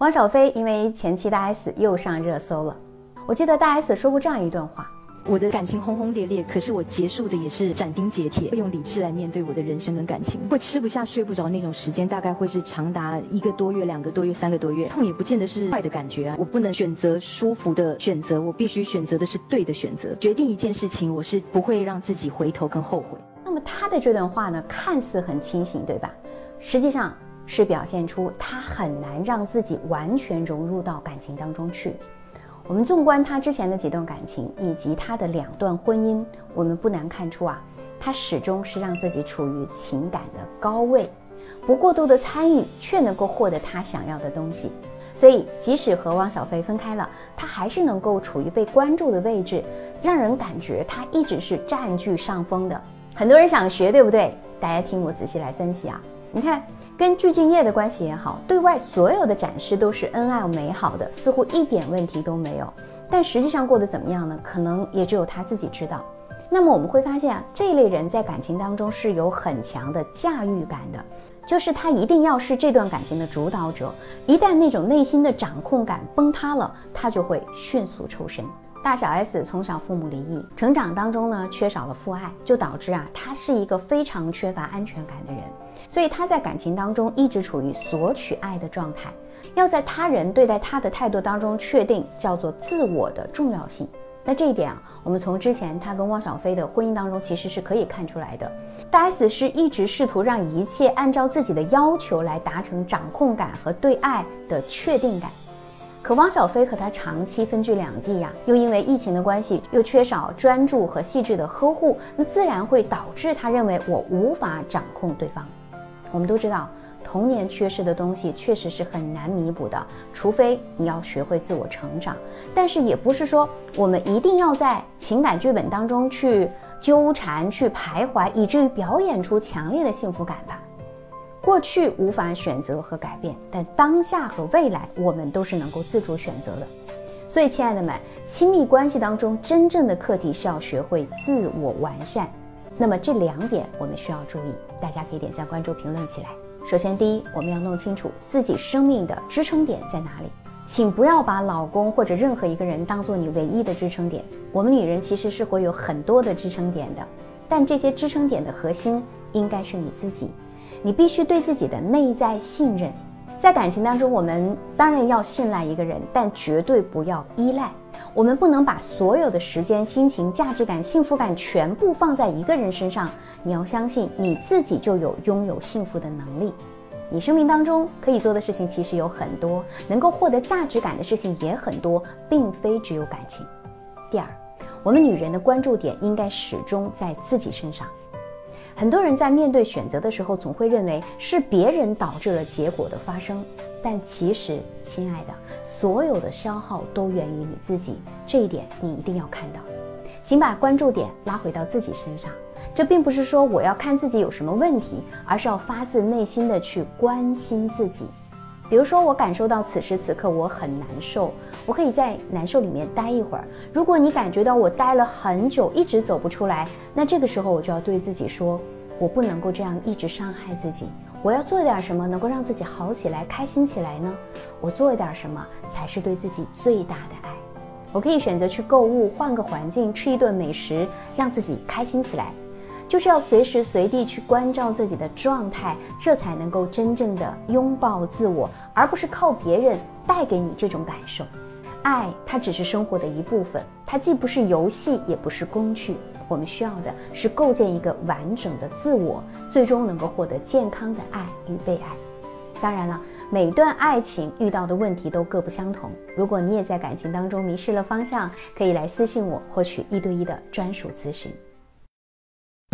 汪小菲因为前妻大 S 又上热搜了。我记得大 S 说过这样一段话：我的感情轰轰烈烈，可是我结束的也是斩钉截铁，会用理智来面对我的人生跟感情。会吃不下、睡不着那种时间，大概会是长达一个多月、两个多月、三个多月。痛也不见得是坏的感觉啊，我不能选择舒服的选择，我必须选择的是对的选择。决定一件事情，我是不会让自己回头跟后悔。那么他的这段话呢，看似很清醒，对吧？实际上。是表现出他很难让自己完全融入到感情当中去。我们纵观他之前的几段感情以及他的两段婚姻，我们不难看出啊，他始终是让自己处于情感的高位，不过度的参与，却能够获得他想要的东西。所以，即使和汪小菲分开了，他还是能够处于被关注的位置，让人感觉他一直是占据上风的。很多人想学，对不对？大家听我仔细来分析啊，你看。跟具俊晔的关系也好，对外所有的展示都是恩爱美好的，似乎一点问题都没有。但实际上过得怎么样呢？可能也只有他自己知道。那么我们会发现啊，这类人在感情当中是有很强的驾驭感的，就是他一定要是这段感情的主导者。一旦那种内心的掌控感崩塌了，他就会迅速抽身。大小 S 从小父母离异，成长当中呢缺少了父爱，就导致啊他是一个非常缺乏安全感的人，所以他在感情当中一直处于索取爱的状态，要在他人对待他的态度当中确定叫做自我的重要性。那这一点啊，我们从之前他跟汪小菲的婚姻当中其实是可以看出来的。大 S 是一直试图让一切按照自己的要求来达成掌控感和对爱的确定感。可汪小菲和他长期分居两地呀，又因为疫情的关系，又缺少专注和细致的呵护，那自然会导致他认为我无法掌控对方。我们都知道，童年缺失的东西确实是很难弥补的，除非你要学会自我成长。但是也不是说我们一定要在情感剧本当中去纠缠、去徘徊，以至于表演出强烈的幸福感吧。过去无法选择和改变，但当下和未来我们都是能够自主选择的。所以，亲爱的们，亲密关系当中真正的课题是要学会自我完善。那么这两点我们需要注意，大家可以点赞、关注、评论起来。首先，第一，我们要弄清楚自己生命的支撑点在哪里。请不要把老公或者任何一个人当做你唯一的支撑点。我们女人其实是会有很多的支撑点的，但这些支撑点的核心应该是你自己。你必须对自己的内在信任，在感情当中，我们当然要信赖一个人，但绝对不要依赖。我们不能把所有的时间、心情、价值感、幸福感全部放在一个人身上。你要相信你自己就有拥有幸福的能力。你生命当中可以做的事情其实有很多，能够获得价值感的事情也很多，并非只有感情。第二，我们女人的关注点应该始终在自己身上。很多人在面对选择的时候，总会认为是别人导致了结果的发生，但其实，亲爱的，所有的消耗都源于你自己，这一点你一定要看到。请把关注点拉回到自己身上，这并不是说我要看自己有什么问题，而是要发自内心的去关心自己。比如说，我感受到此时此刻我很难受，我可以在难受里面待一会儿。如果你感觉到我待了很久，一直走不出来，那这个时候我就要对自己说，我不能够这样一直伤害自己。我要做点什么能够让自己好起来、开心起来呢？我做一点什么才是对自己最大的爱？我可以选择去购物，换个环境，吃一顿美食，让自己开心起来。就是要随时随地去关照自己的状态，这才能够真正的拥抱自我，而不是靠别人带给你这种感受。爱它只是生活的一部分，它既不是游戏，也不是工具。我们需要的是构建一个完整的自我，最终能够获得健康的爱与被爱。当然了，每段爱情遇到的问题都各不相同。如果你也在感情当中迷失了方向，可以来私信我，获取一对一的专属咨询。